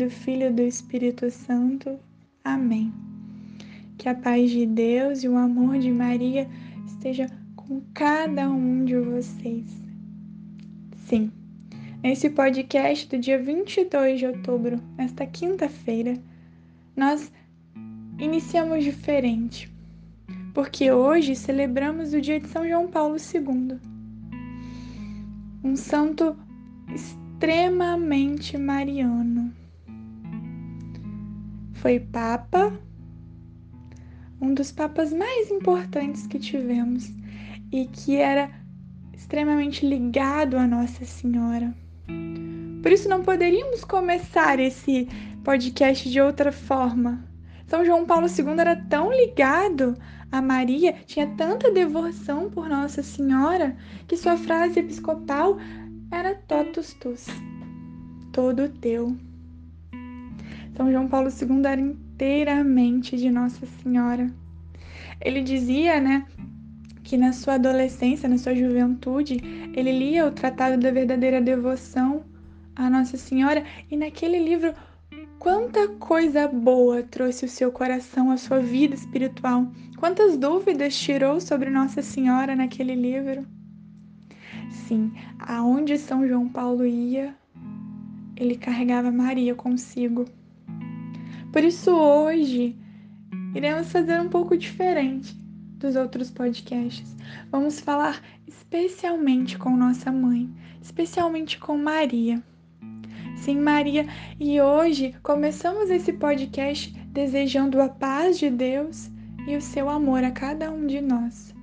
Do Filho e do Espírito Santo. Amém. Que a paz de Deus e o amor de Maria esteja com cada um de vocês. Sim, nesse podcast do dia 22 de outubro, nesta quinta-feira, nós iniciamos diferente, porque hoje celebramos o dia de São João Paulo II, um santo extremamente mariano. Foi papa, um dos papas mais importantes que tivemos e que era extremamente ligado a Nossa Senhora. Por isso não poderíamos começar esse podcast de outra forma. São João Paulo II era tão ligado a Maria, tinha tanta devoção por Nossa Senhora, que sua frase episcopal era totus tus, todo teu. São João Paulo II era inteiramente de Nossa Senhora. Ele dizia, né, que na sua adolescência, na sua juventude, ele lia o Tratado da Verdadeira Devoção a Nossa Senhora e naquele livro quanta coisa boa trouxe o seu coração, a sua vida espiritual. Quantas dúvidas tirou sobre Nossa Senhora naquele livro assim: aonde São João Paulo ia, ele carregava Maria consigo. Por isso, hoje, iremos fazer um pouco diferente dos outros podcasts. Vamos falar especialmente com nossa mãe, especialmente com Maria. Sim, Maria, e hoje começamos esse podcast desejando a paz de Deus e o seu amor a cada um de nós.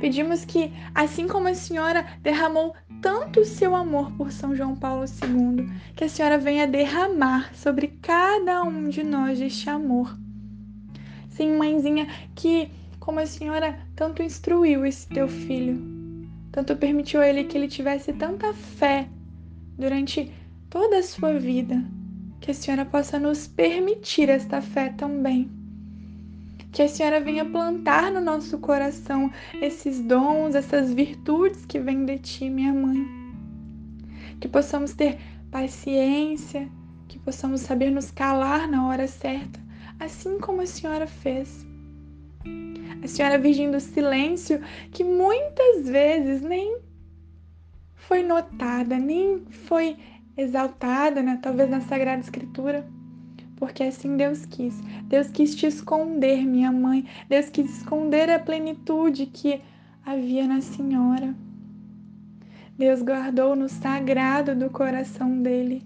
Pedimos que, assim como a senhora derramou tanto seu amor por São João Paulo II, que a senhora venha derramar sobre cada um de nós este amor. Sim, mãezinha, que como a senhora tanto instruiu esse teu filho, tanto permitiu a ele que ele tivesse tanta fé durante toda a sua vida, que a senhora possa nos permitir esta fé também que a Senhora venha plantar no nosso coração esses dons, essas virtudes que vêm de Ti, minha mãe. Que possamos ter paciência, que possamos saber nos calar na hora certa, assim como a Senhora fez. A Senhora Virgem do Silêncio, que muitas vezes nem foi notada, nem foi exaltada, né? talvez na Sagrada Escritura porque assim Deus quis. Deus quis te esconder, minha mãe. Deus quis esconder a plenitude que havia na Senhora. Deus guardou no sagrado do coração dele.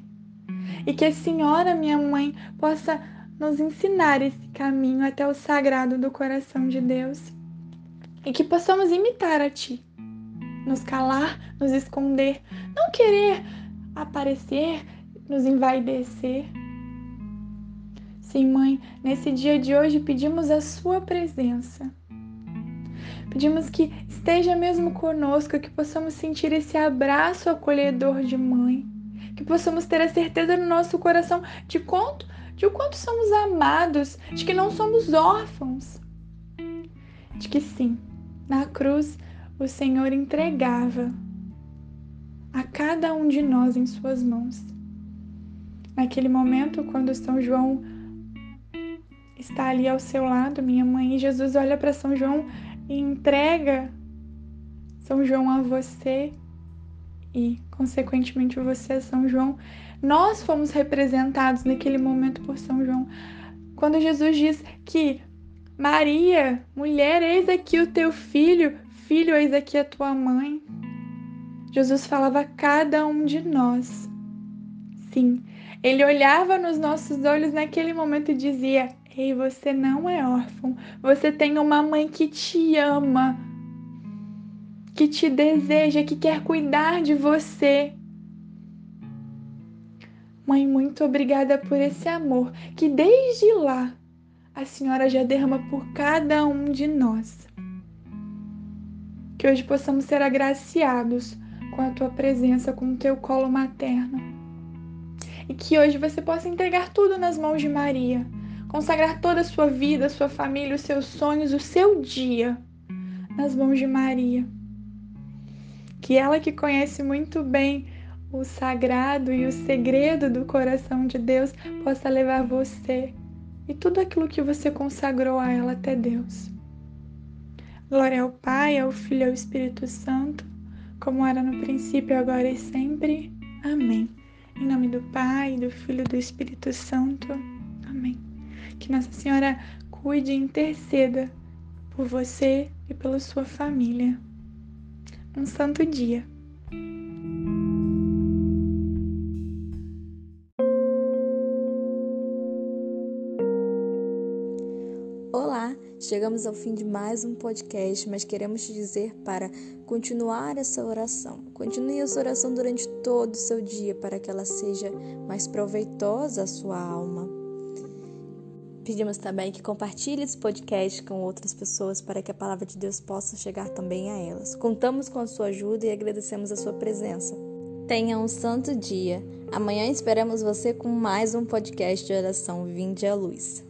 E que a Senhora, minha mãe, possa nos ensinar esse caminho até o sagrado do coração de Deus. E que possamos imitar a Ti. Nos calar, nos esconder, não querer aparecer, nos envaidecer Sim, mãe, nesse dia de hoje pedimos a sua presença. Pedimos que esteja mesmo conosco, que possamos sentir esse abraço acolhedor de mãe, que possamos ter a certeza no nosso coração de quanto, de o quanto somos amados, de que não somos órfãos. De que sim, na cruz o Senhor entregava a cada um de nós em suas mãos. Naquele momento, quando São João está ali ao seu lado, minha mãe. E Jesus olha para São João e entrega São João a você e, consequentemente, você a São João. Nós fomos representados naquele momento por São João. Quando Jesus diz que Maria, mulher, eis aqui o teu filho, filho, eis aqui a tua mãe. Jesus falava a cada um de nós. Sim, ele olhava nos nossos olhos naquele momento e dizia: Ei, você não é órfão. Você tem uma mãe que te ama, que te deseja, que quer cuidar de você. Mãe, muito obrigada por esse amor que desde lá a senhora já derrama por cada um de nós. Que hoje possamos ser agraciados com a tua presença, com o teu colo materno. E que hoje você possa entregar tudo nas mãos de Maria, consagrar toda a sua vida, sua família, os seus sonhos, o seu dia nas mãos de Maria. Que ela que conhece muito bem o sagrado e o segredo do coração de Deus possa levar você e tudo aquilo que você consagrou a ela até Deus. Glória ao Pai, ao Filho e ao Espírito Santo, como era no princípio, agora e sempre. Amém. Em nome do Pai, do Filho e do Espírito Santo. Nossa Senhora cuide e interceda por você e pela sua família. Um santo dia. Olá, chegamos ao fim de mais um podcast, mas queremos te dizer para continuar essa oração. Continue essa oração durante todo o seu dia para que ela seja mais proveitosa à sua alma. Pedimos também que compartilhe esse podcast com outras pessoas para que a palavra de Deus possa chegar também a elas. Contamos com a sua ajuda e agradecemos a sua presença. Tenha um santo dia. Amanhã esperamos você com mais um podcast de oração Vinde à Luz.